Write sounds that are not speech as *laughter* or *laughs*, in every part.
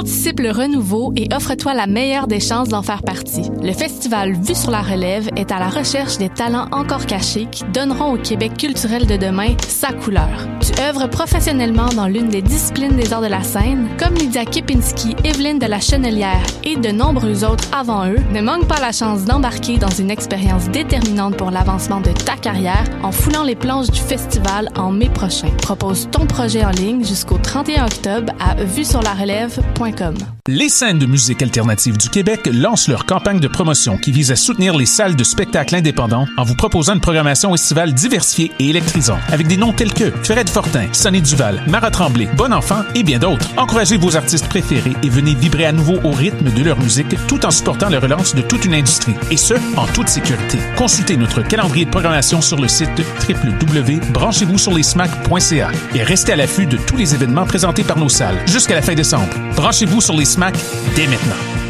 Anticipe le renouveau et offre-toi la meilleure des chances d'en faire partie. Le festival Vue sur la relève est à la recherche des talents encore cachés qui donneront au Québec culturel de demain sa couleur. Tu œuvres professionnellement dans l'une des disciplines des arts de la scène, comme Lydia Kipinski, Evelyne de la Chenelière et de nombreux autres avant eux. Ne manque pas la chance d'embarquer dans une expérience déterminante pour l'avancement de ta carrière en foulant les planches du festival en mai prochain. Propose ton projet en ligne jusqu'au 31 octobre à vue sur la relève.com. Les scènes de musique alternative du Québec lancent leur campagne de promotion qui vise à soutenir les salles de spectacle indépendants en vous proposant une programmation estivale diversifiée et électrisante avec des noms tels que Fred Fortin, Sonny Duval, Marat Tremblay, Bon Enfant et bien d'autres. Encouragez vos artistes préférés et venez vibrer à nouveau au rythme de leur musique tout en supportant la relance de toute une industrie et ce, en toute sécurité. Consultez notre calendrier de programmation sur le site www.branchez-vous-sur-les-smack.ca et restez à l'affût de tous les événements présentés par nos salles jusqu'à la fin décembre. Branchez-vous sur les SMAC dès maintenant.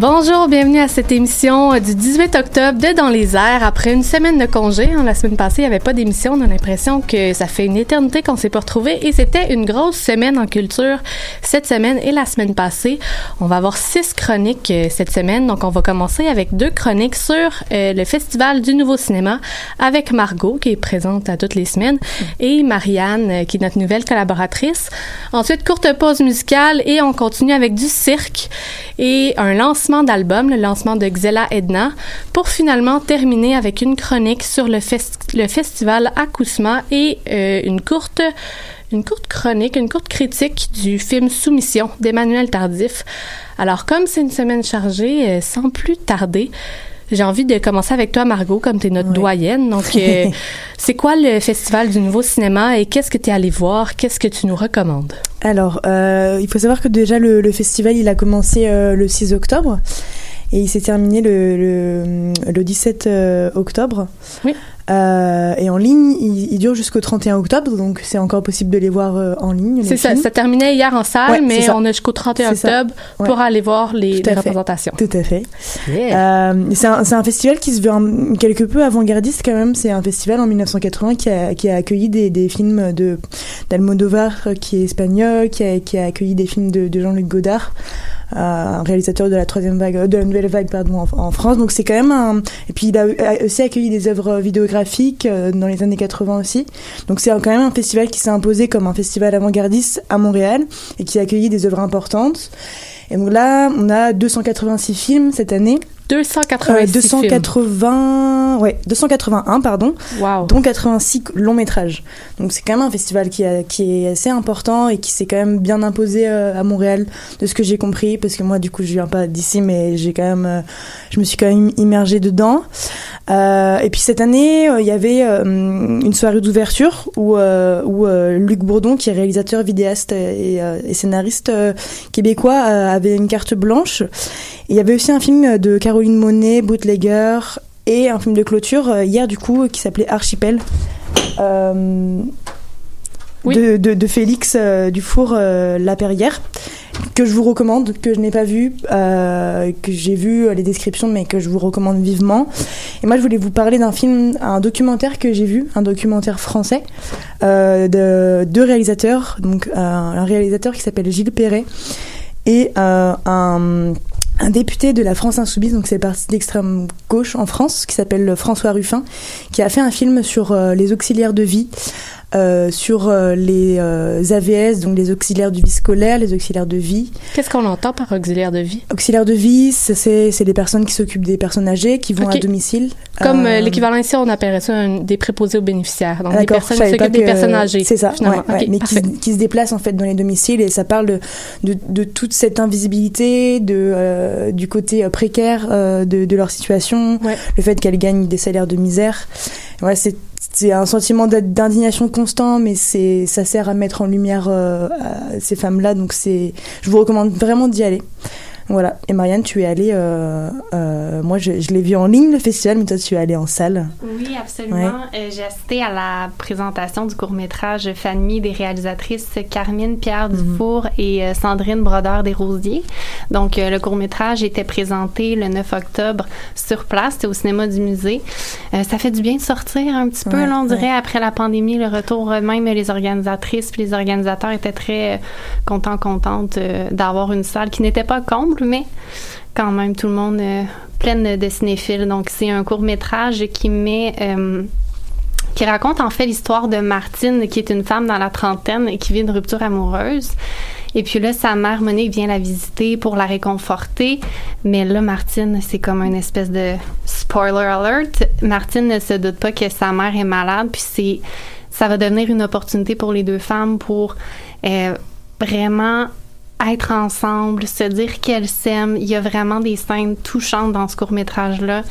Bonjour, bienvenue à cette émission du 18 octobre de Dans les airs. Après une semaine de congé, hein, la semaine passée, il n'y avait pas d'émission. On a l'impression que ça fait une éternité qu'on s'est pas retrouvé et c'était une grosse semaine en culture cette semaine et la semaine passée. On va avoir six chroniques euh, cette semaine. Donc, on va commencer avec deux chroniques sur euh, le Festival du Nouveau Cinéma avec Margot, qui est présente à toutes les semaines, et Marianne, euh, qui est notre nouvelle collaboratrice. Ensuite, courte pause musicale et on continue avec du cirque et un lancement d'album, le lancement de Xela Edna, pour finalement terminer avec une chronique sur le festival Acousma et euh, une courte une courte chronique, une courte critique du film Soumission d'Emmanuel Tardif. Alors, comme c'est une semaine chargée, euh, sans plus tarder, j'ai envie de commencer avec toi, Margot, comme tu es notre doyenne. Donc, euh, *laughs* c'est quoi le Festival du Nouveau Cinéma et qu'est-ce que tu es allé voir? Qu'est-ce que tu nous recommandes? Alors, euh, il faut savoir que déjà le, le festival, il a commencé euh, le 6 octobre et il s'est terminé le, le, le 17 euh, octobre. Oui. Euh, et en ligne, il, il dure jusqu'au 31 octobre, donc c'est encore possible de les voir euh, en ligne. C'est ça, ça terminait hier en salle, Ouais, mais on a jusqu'au 31 C'est ça. octobre Ouais. pour aller voir les, représentations. Tout à fait. Euh, c'est un, festival qui se veut un- quelque peu avant-gardiste quand même. C'est un festival en 1980 qui a, qui a accueilli des, des films de d'Almodovar qui est espagnol, qui a, qui a accueilli des films de, de Jean-Luc Godard, euh, un réalisateur de la troisième vague, de la nouvelle vague pardon en, en France. Donc c'est quand même un. Et puis il a aussi accueilli des œuvres vidéographiques euh, dans les années 80 aussi. Donc c'est quand même un festival qui s'est imposé comme un festival avant-gardiste à Montréal et qui a accueilli des œuvres importantes. Et donc là, on a 286 films cette année. 286 Euh, 280, ouais, 281 pardon. Wow. dont 86 longs métrages. Donc c'est quand même un festival qui, a- qui est assez important et qui s'est quand même bien imposé euh, à Montréal, de ce que j'ai compris, parce que moi du coup je viens pas d'ici, mais j'ai quand même, euh, je me suis quand même immergée dedans. Euh, et puis cette année, il y avait une soirée d'ouverture où, où Luc Bourdon, qui est réalisateur, vidéaste et, et scénariste québécois, avait une carte blanche. Il y avait aussi un film de Caroline Monet, Bootlegger, et un film de clôture euh, hier du coup qui s'appelait Archipel. Euh, Oui. de, de, de Félix euh, Dufour euh, Laperrière que je vous recommande, que je n'ai pas vu, que j'ai vu les descriptions, mais que je vous recommande vivement. Et moi, je voulais vous parler d'un film, un documentaire que j'ai vu, un documentaire français de deux réalisateurs, donc un réalisateur qui s'appelle Gilles Perret et un un député de la France Insoumise, donc c'est parti d'extrême gauche en France, qui s'appelle François Ruffin, qui a fait un film sur euh, les auxiliaires de vie euh, sur euh, les euh, AVS, donc les auxiliaires du vie scolaire, les auxiliaires de vie. Qu'est-ce qu'on entend par auxiliaire de vie? Auxiliaires de vie, c'est c'est des personnes qui s'occupent des personnes âgées, qui vont à domicile. Comme euh, Euh, l'équivalent ici, on appellerait ça un- des préposés aux bénéficiaires. Donc, des personnes qui s'occupent des personnes âgées. C'est ça, ouais, ouais, mais qui, qui se déplacent en fait dans les domiciles et ça parle de, de, de toute cette invisibilité, de, euh, du côté précaire euh, de, de leur situation, Ouais. le fait qu'elles gagnent des salaires de misère. Ouais, c'est c'est un sentiment d'indignation constant, mais c'est ça sert à mettre en lumière euh, ces femmes-là, donc c'est je vous recommande vraiment d'y aller. Voilà. Et Marianne, tu es allée. euh, euh, moi, je, je l'ai vu en ligne le festival, mais toi, tu es allée en salle. Oui, absolument. Euh, J'ai assisté à la présentation du court-métrage Famille des réalisatrices Carmine Pierre Dufour et euh, Sandrine Brodeur des Rosiers. Donc, euh, le court-métrage était présenté le 9 octobre sur place, c'était au cinéma du musée. Euh, ça fait du bien de sortir un petit peu, Ouais, là, on ouais. dirait, après la pandémie, le retour, même les organisatrices puis les organisateurs étaient très contents, contentes d'avoir une salle qui n'était pas comble, mais quand même tout le monde euh, pleine de cinéphiles. Donc c'est un court métrage qui met euh, qui raconte en fait l'histoire de Martine, qui est une femme dans la trentaine et qui vit une rupture amoureuse. Et puis là, sa mère Monique vient la visiter pour la réconforter. Mais là, Martine, c'est comme une espèce de spoiler alert. Martine ne se doute pas que sa mère est malade, puis c'est ça va devenir une opportunité pour les deux femmes pour euh, vraiment être ensemble, se dire qu'elles s'aiment. Il y a vraiment des scènes touchantes dans ce court-métrage-là.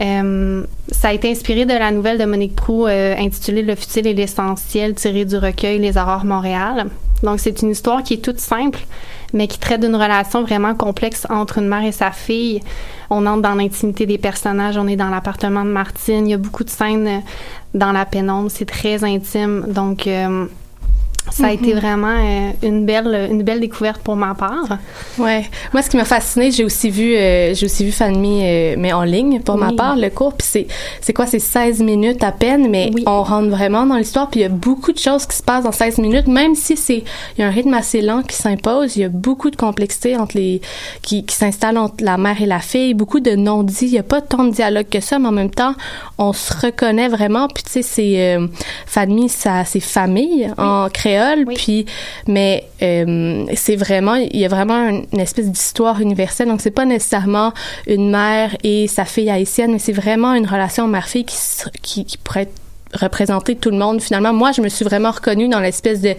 Euh, ça a été inspiré de la nouvelle de Monique Prou euh, intitulée Le futile et l'essentiel, tirée du recueil Les Aurores Montréal. Donc, c'est une histoire qui est toute simple, mais qui traite d'une relation vraiment complexe entre une mère et sa fille. On entre dans l'intimité des personnages, on est dans l'appartement de Martine. Il y a beaucoup de scènes dans la pénombre, c'est très intime. Donc, euh, ça a été vraiment euh, une belle une belle découverte pour ma part. Ouais. Moi, ce qui m'a fasciné, j'ai aussi vu, euh, j'ai aussi vu Fanny, euh, mais en ligne pour ma part, le cours. Puis c'est, c'est quoi, c'est 16 minutes à peine, mais Oui. on rentre vraiment dans l'histoire. Puis il y a beaucoup de choses qui se passent dans 16 minutes, même si c'est, il y a un rythme assez lent qui s'impose. Il y a beaucoup de complexité entre les, qui, qui s'installe entre la mère et la fille. Beaucoup de non-dits. Il y a pas tant de dialogue que ça, mais en même temps, on se reconnaît vraiment. Puis tu sais, c'est euh, Fanny, ça, c'est famille en créole. Oui. Puis, mais euh, c'est vraiment, il y a vraiment une, une espèce d'histoire universelle. Donc c'est pas nécessairement une mère et sa fille haïtienne, mais c'est vraiment une relation mère-fille qui, se- qui, qui pourrait être représenter tout le monde finalement moi je me suis vraiment reconnue dans l'espèce de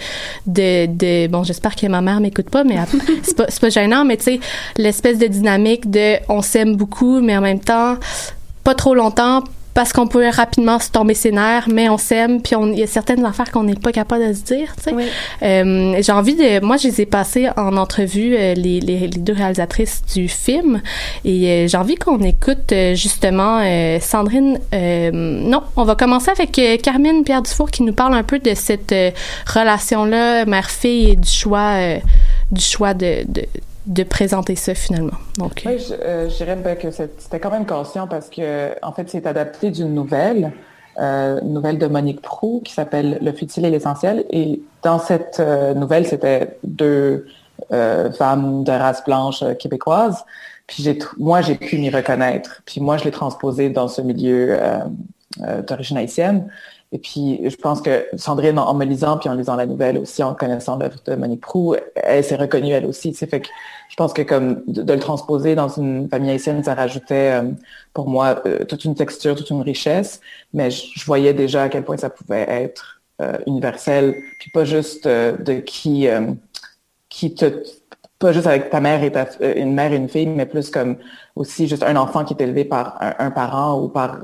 de, de bon j'espère que ma mère m'écoute pas mais *laughs* c'est pas c'est pas gênant mais tu sais l'espèce de dynamique de on s'aime beaucoup mais en même temps pas trop longtemps parce qu'on peut rapidement se tomber ses nerfs, mais on s'aime, puis il y a certaines affaires qu'on n'est pas capable de se dire, tu sais. Oui. Euh, j'ai envie de, moi, je les ai passées en entrevue euh, les, les, les deux réalisatrices du film, et euh, j'ai envie qu'on écoute justement Sandrine. non, on va commencer avec Carmine Pierre Dufour qui nous parle un peu de cette relation-là, mère-fille, et du choix, du choix de, de de présenter ça finalement. Oui, je, euh, dirais que c'était quand même conscient parce que, en fait, c'est adapté d'une nouvelle, euh, nouvelle de Monique Prou qui s'appelle Le futile et l'essentiel. Et dans cette euh, nouvelle, c'était deux euh, femmes de race blanche québécoise. Puis moi, j'ai pu m'y reconnaître. Puis moi, je l'ai transposé dans ce milieu d'origine haïtienne. Et puis, je pense que Sandrine, en, me lisant, puis en lisant la nouvelle aussi, en connaissant l'œuvre de Monique Prou, elle s'est reconnue elle aussi. Fait que je pense que comme de, le transposer dans une famille haïtienne, ça rajoutait euh, pour moi euh, toute une texture, toute une richesse. Mais je, voyais déjà à quel point ça pouvait être euh, universel, puis pas juste de qui qui te pas juste avec ta mère et ta, euh, une mère et une fille, mais plus comme aussi juste un enfant qui est élevé par un, parent ou par,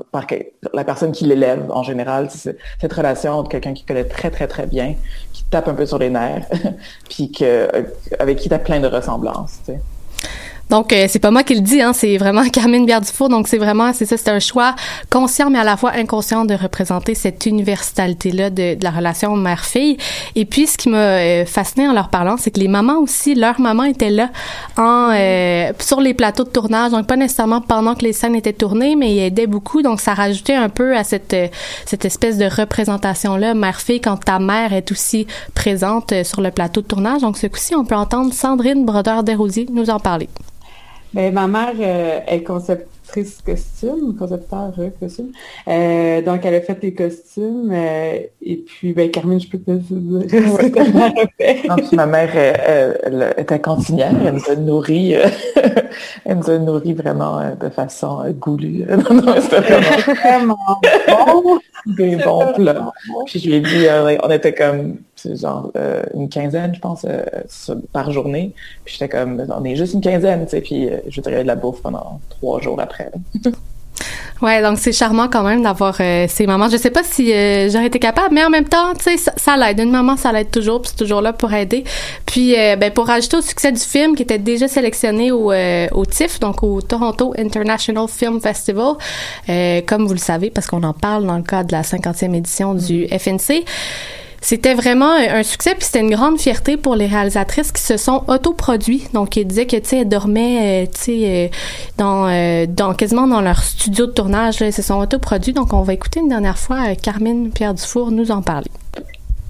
la personne qui l'élève en général. Cette relation entre quelqu'un qui connaît très, très, très bien, qui tape un peu sur les nerfs, *laughs* puis que, euh, avec qui tu as plein de ressemblances. Donc, euh, c'est pas moi qui le dis, hein, c'est vraiment *laughs* Carmine Bière-Dufour. Donc, c'est vraiment, c'est ça, c'est un choix conscient, mais à la fois inconscient de représenter cette universalité-là de, de la relation mère-fille. Et puis, ce qui m'a euh, fasciné en leur parlant, c'est que les mamans aussi, leur maman était là en, euh, sur les plateaux de tournage. Donc, pas nécessairement pendant que les scènes étaient tournées, mais ils aidaient beaucoup. Donc, ça rajoutait un peu à cette, euh, cette espèce de représentation-là, mère-fille, quand ta mère est aussi présente euh, sur le plateau de tournage. Donc, ce coup-ci, on peut entendre Sandrine Brodeur-Desrosiers nous en parler. Ben, ma mère euh, est conceptrice costume, concepteur euh, costume. Euh, donc, elle a fait les costumes. Euh, et puis, ben, Carmine, je peux te dire *laughs* ce. Non, puis ma mère, elle, était cantinière. Elle nous a nourri, *laughs* elle nous a nourri vraiment de façon goulue. *laughs* non, non, c'était vraiment bon. Des bons plats. Puis je lui ai dit, on était comme genre une quinzaine, je pense, par journée. Puis j'étais comme, on est juste une quinzaine, tu sais. Puis je dirais de la bouffe pendant trois jours après. *laughs* Ouais, donc c'est charmant quand même d'avoir euh, ces moments. Je sais pas si euh, j'aurais été capable, mais en même temps, tu sais, ça, ça l'aide. Une maman, ça l'aide toujours, puis c'est toujours là pour aider. Puis, euh, ben, pour rajouter au succès du film, qui était déjà sélectionné au, au TIFF, donc au Toronto International Film Festival, comme vous le savez, parce qu'on en parle dans le cadre de la 50e édition du FNC. C'était vraiment un succès, puis c'était une grande fierté pour les réalisatrices qui se sont autoproduits. Donc, ils disaient que, tu sais, elles dormaient, euh, tu sais, euh, dans, euh, dans, quasiment dans leur studio de tournage, là, elles se sont autoproduits. Donc, on va écouter une dernière fois Carmine Pierre Dufour nous en parler.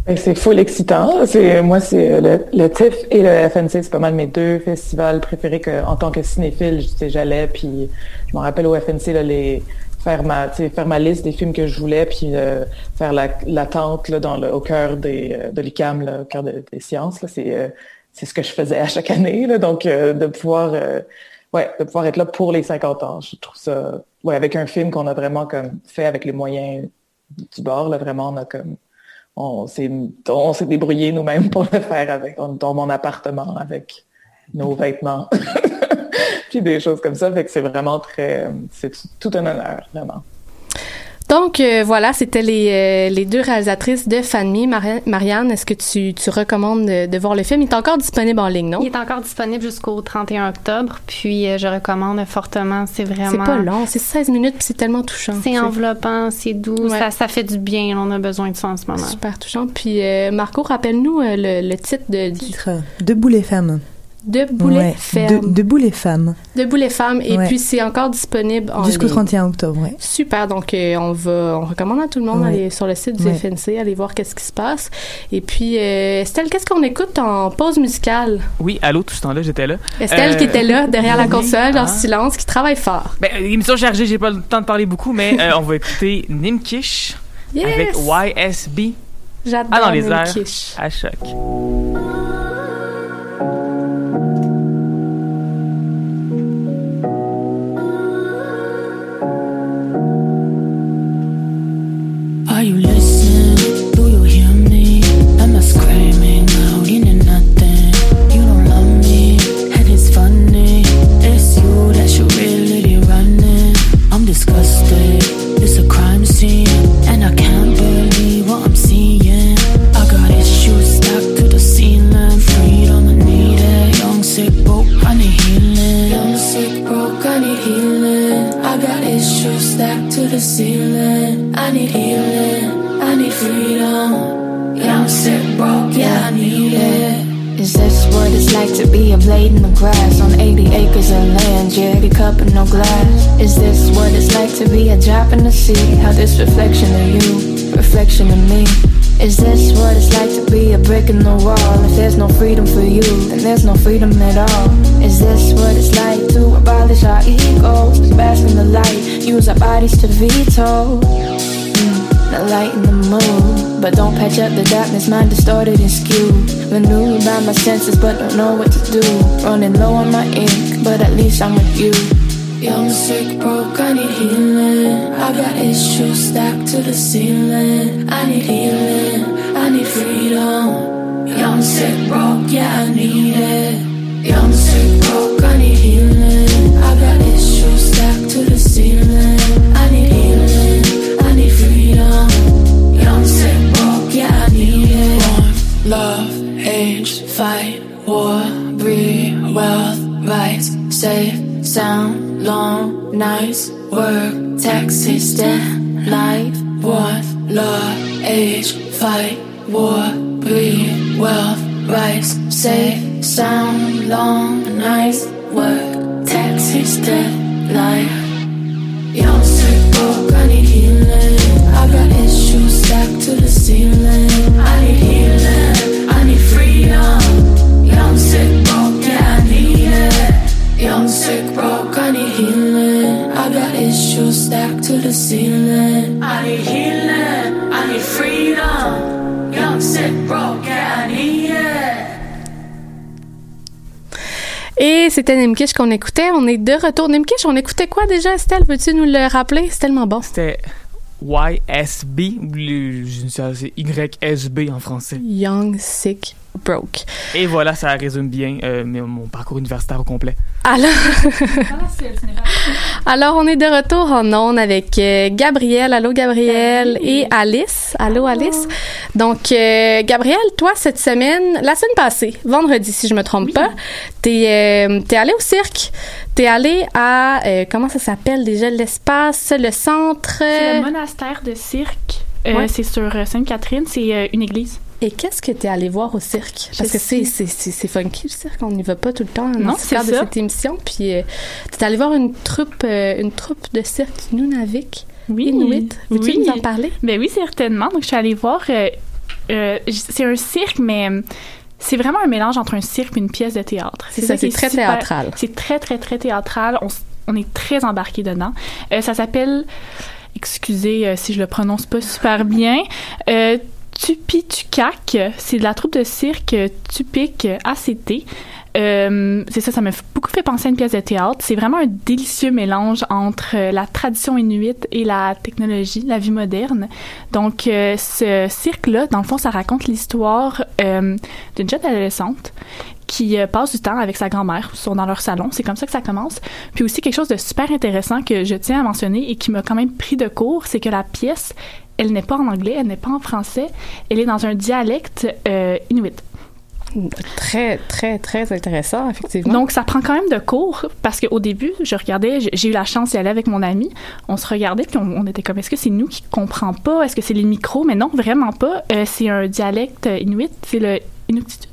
Ben, c'est full excitant. Moi, c'est le, le, TIFF et le FNC, c'est pas mal mes deux festivals préférés que, en tant que cinéphile, j'allais. Puis je me rappelle au FNC là, les faire ma faire ma liste des films que je voulais puis euh, faire l'attente là dans le au cœur des euh, de l'ICAM au cœur des sciences c'est euh, ce que je faisais à chaque année là. Donc de pouvoir ouais de pouvoir être là pour les 50 ans. Je trouve ça ouais avec un film qu'on a vraiment comme fait avec les moyens du bord là vraiment on a comme on s'est débrouillé nous-mêmes pour le faire avec dans mon appartement avec nos vêtements *laughs* puis des choses comme ça. Fait que c'est vraiment très, c'est tout un honneur, vraiment. Donc euh, voilà, c'était les, euh, les deux réalisatrices de Fanny. Marianne, est-ce que tu, tu recommandes de, voir le film? Il est encore disponible en ligne, non? Il est encore disponible jusqu'au 31 octobre, puis euh, je recommande fortement. C'est vraiment... C'est pas long, c'est 16 minutes, puis c'est tellement touchant. C'est enveloppant, c'est doux, ça, ça fait du bien. On a besoin de ça en ce moment. Super touchant. Puis Marco, rappelle-nous le, le, titre de... Titre, Debout les femmes. Debout les femmes. Debout les femmes. Debout les femmes. Et puis, c'est encore disponible en Jusqu'au 31 octobre, oui. Super. Donc, euh, on va, on recommande à tout le monde d'aller sur le site du FNC, aller voir qu'est-ce qui se passe. Et puis, euh, Estelle, qu'est-ce qu'on écoute en pause musicale? Oui, allô, tout ce temps-là, j'étais là. Estelle qui était là, derrière la console, en ah. silence, qui travaille fort. Ben, émission chargée, j'ai pas le temps de parler beaucoup, mais euh, on va écouter Nimkish avec YSB. J'adore ah, les airs, à choc. freedom at all. Is this what it's like to abolish our egos? Bask in the light, use our bodies to veto. Mm, the light and the mood, but don't patch up the darkness, mind distorted and skewed. Renewed by my senses, but don't know what to do. Running low on my ink, but at least I'm with you. Yeah, I'm sick, broke, I need healing. I got issues stacked to the ceiling. I need healing, I need freedom. Young, sick, broke, yeah, I need it. Nimkish qu'on écoutait. On est de retour. Nimkish, on écoutait quoi déjà, Estelle? Veux-tu nous le rappeler? C'est tellement bon. C'était YSB, ou YSB en français. Young, Sick, Broke. Et voilà, ça résume bien euh, mon parcours universitaire au complet. Alors, *laughs* Alors on est de retour en ondes avec euh, Gabrielle. Allô, Gabrielle. Et Alice. Allô, Alice. Donc, euh, Gabrielle, toi, cette semaine, la semaine passée, vendredi, si je me trompe pas, t'es euh, t'es allée au cirque. T'es allée à, euh, comment ça s'appelle déjà, l'espace, le centre? C'est le monastère de cirque. Euh, Ouais. C'est sur Sainte-Catherine, c'est euh, une église. Et qu'est-ce que t'es allé voir au cirque? Parce Je que c'est, c'est, c'est, funky, le cirque. On n'y va pas tout le temps Non, c'est de cette émission. Puis, euh, t'es allé voir une troupe, euh, une troupe de cirque Nunavik. Oui. Inuit. Veux-tu oui. nous en parler? Ben oui, certainement. Donc, je suis allée voir. euh, euh, c'est un cirque, mais euh, c'est vraiment un mélange entre un cirque et une pièce de théâtre. C'est ça, c'est est très super- théâtral. C'est très, très, très théâtral. On, on est très embarqué dedans. Euh, ça s'appelle, excusez si je le prononce pas super bien, euh, Tupitukak. C'est de la troupe de cirque euh, ACT. Euh, c'est ça, ça m'a beaucoup fait penser à une pièce de théâtre. C'est vraiment un délicieux mélange entre euh, la tradition inuite et la technologie, la vie moderne. Donc, euh, ce cirque-là, dans le fond, ça raconte l'histoire d'une jeune adolescente qui passe du temps avec sa grand-mère, sont dans leur salon. C'est comme ça que ça commence. Puis aussi quelque chose de super intéressant que je tiens à mentionner et qui m'a quand même pris de court, c'est que la pièce, elle n'est pas en anglais, elle n'est pas en français, elle est dans un dialecte euh, inuit. Très, très, très intéressant, effectivement. Donc, ça prend quand même de cours parce qu'au début, je regardais, j'ai- eu la chance d'y aller avec mon ami. On se regardait puis on, on était comme, est-ce que c'est nous qui comprend pas? Est-ce que c'est les micros? Mais non, vraiment pas. Euh, c'est un dialecte inuit, c'est le inuktitut.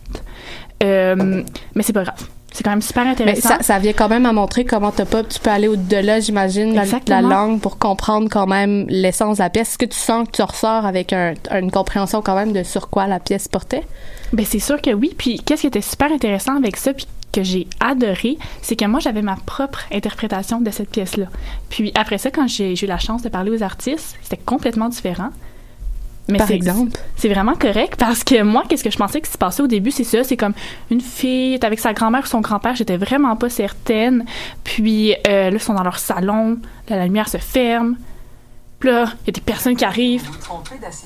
Euh, mais c'est pas grave. C'est quand même super Mais intéressant. ça, ça vient quand même à montrer comment t'as pas, tu peux aller au-delà, j'imagine, de la, langue pour comprendre quand même l'essence de la pièce. Est-ce que tu sens que tu ressors avec un- une compréhension quand même de sur quoi la pièce portait? Ben c'est sûr que oui. Puis qu'est-ce qui était super intéressant avec ça, puis que j'ai adoré, c'est que moi j'avais ma propre interprétation de cette pièce-là. Puis après ça, quand j'ai j'ai eu la chance de parler aux artistes, c'était complètement différent. Mais Par c'est- exemple? C'est vraiment correct parce que moi, qu'est-ce que je pensais que se passait au début, c'est ça, c'est comme une fille est avec sa grand-mère ou son grand-père, j'étais vraiment pas certaine. Puis euh, là, ils sont dans leur salon, là, la lumière se ferme. Puis là, il y a des personnes qui arrivent.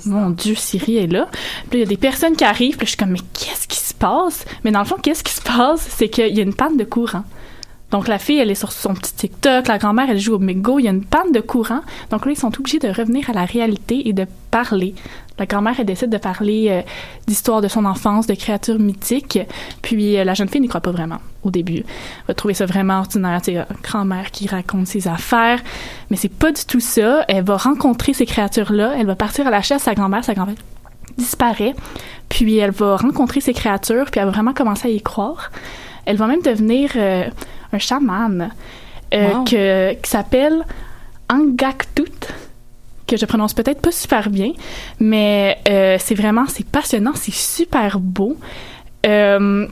Mon Dieu, Siri est là. Puis là, il y a des personnes qui arrivent. Puis là, je suis comme, mais qu'est-ce qui se passe? Mais dans le fond, qu'est-ce qui se passe? C'est qu'il y a une panne de courant. Donc, la fille, elle est sur son petit TikTok. La grand-mère, elle joue au Mego. Il y a une panne de courant. Donc là, ils sont obligés de revenir à la réalité et de parler. La grand-mère, elle décide de parler euh, d'histoire de son enfance, de créatures mythiques. Puis euh, la jeune fille n'y croit pas vraiment au début. Elle va trouver ça vraiment ordinaire. Sais, euh, grand-mère qui raconte ses affaires. Mais c'est pas du tout ça. Elle va rencontrer ces créatures-là. Elle va partir à la chasse à sa grand-mère. Sa grand-mère disparaît. Puis elle va rencontrer ces créatures. Puis elle va vraiment commencer à y croire. Elle va même devenir euh, un chaman euh, Wow. que, qui s'appelle Angaktut que je prononce peut-être pas super bien, mais euh, c'est vraiment, c'est passionnant, c'est super beau. Euh,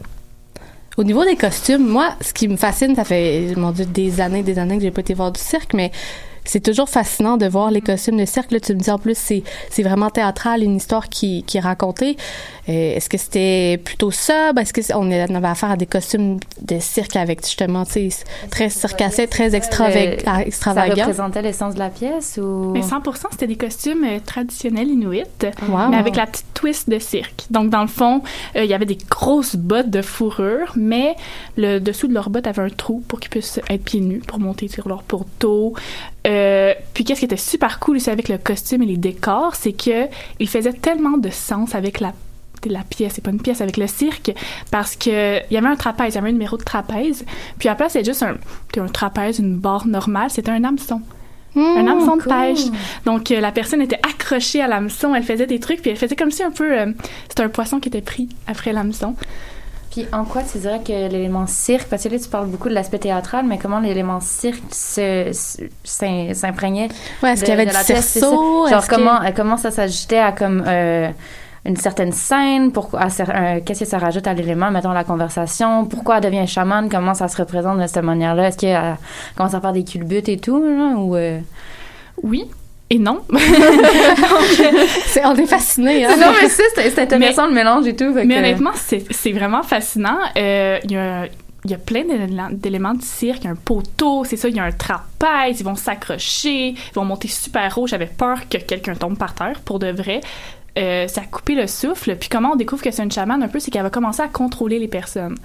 Au niveau des costumes, moi, ce qui me fascine, ça fait, mon Dieu, des années, des années que j'ai pas été voir du cirque, mais c'est toujours fascinant de voir les costumes de cirque. Là, tu me dis en plus, c'est, c'est vraiment théâtral, une histoire qui, qui est racontée. Euh, est-ce que c'était plutôt ça? Est-ce que c'est- on avait affaire à des costumes de cirque avec justement, tu sais, très circassés, très extravag- Le- Ça extravagants? représentait l'essence de la pièce ou? Mais 100%, c'était des costumes euh, traditionnels inuits, Wow. mais avec la petite twist de cirque. Donc, dans le fond, euh, il y avait des grosses bottes de fourrure, mais le dessous de leurs bottes avait un trou pour qu'ils puissent être pieds nus, pour monter sur leur poteau. Euh, puis, qu'est-ce qui était super cool aussi avec le costume et les décors, c'est que il faisait tellement de sens avec la la pièce, c'est pas une pièce avec le cirque, parce que il y avait un trapèze, il y avait un numéro de trapèze, puis à la place c'était juste un, un trapèze, une barre normale, c'était un hameçon. un hameçon de pêche. Donc, euh, la personne était accrochée à l'hameçon, elle faisait des trucs, puis elle faisait comme si un peu... euh, c'était un poisson qui était pris après l'hameçon. Puis en quoi tu dirais que l'élément cirque, parce que là tu parles beaucoup de l'aspect théâtral, mais comment l'élément cirque se- se- s'im- s'imprégnait Ouais, est-ce de- qu'il y avait de du cerceau? Genre que- comment, euh, comment ça s'ajoutait à comme euh, une certaine scène, pourquoi, euh, qu'est-ce que ça rajoute à l'élément, mettons la conversation, pourquoi elle devient chamane, comment ça se représente de cette manière-là, est-ce qu'elle commence à faire des culbutes et tout, là, ou... euh, Oui, et non. *laughs* *laughs* On est fascinés. Hein? non, mais ça, c'est intéressant le mélange et tout. Mais que- honnêtement, c'est c'est vraiment fascinant. Euh, Il y a il y a plein d'éléments- d'éléments du cirque. Il y a un poteau, c'est ça, il y a un trapèze, ils vont s'accrocher, ils vont monter super haut. J'avais peur que quelqu'un tombe par terre, pour de vrai. Euh, ça a coupé le souffle. Puis comment on découvre que c'est une chamane un peu, c'est qu'elle va commencer à contrôler les personnes.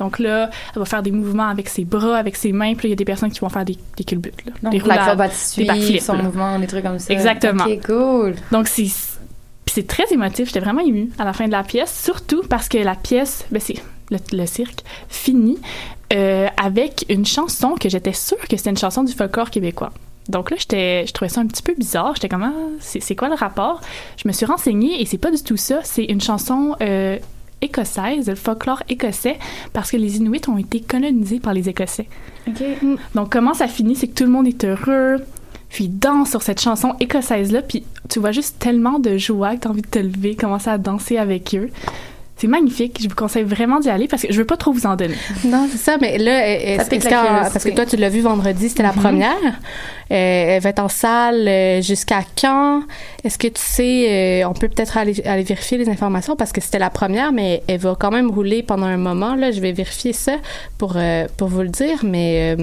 Donc là, elle va faire des mouvements avec ses bras, avec ses mains. Puis il y a des personnes qui vont faire des, des culbutes. Là, Donc, des roulades, des backflips, son là. mouvement, des trucs comme ça. Exactement. Ok, cool. Donc, c'est très émotif. J'étais vraiment émue à la fin de la pièce, surtout parce que la pièce, ben c'est le, le cirque finit euh, avec une chanson que j'étais sûre que c'était une chanson du folklore québécois. Donc là, j'étais, je trouvais ça un petit peu bizarre. J'étais comme, ah, c'est, c'est quoi le rapport? Je me suis renseignée et c'est pas du tout ça. C'est une chanson euh, écossaise, le folklore écossais, parce que les Inuits ont été colonisés par les Écossais. Donc, comment ça finit? C'est que tout le monde est heureux, puis ils dansent sur cette chanson écossaise-là, puis tu vois juste tellement de joie que t'as envie de te lever, commencer à danser avec eux. C'est magnifique. Je vous conseille vraiment d'y aller parce que je veux pas trop vous en donner. Non, c'est ça, mais là, est- Ça curiosité. parce que toi, tu l'as vu vendredi, c'était la Mhm. première. Euh, elle va être en salle euh, jusqu'à quand? Est-ce que tu sais, euh, on peut peut-être aller, aller vérifier les informations parce que c'était la première, mais elle va quand même rouler pendant un moment. Là, je vais vérifier ça pour, euh, pour vous le dire, mais.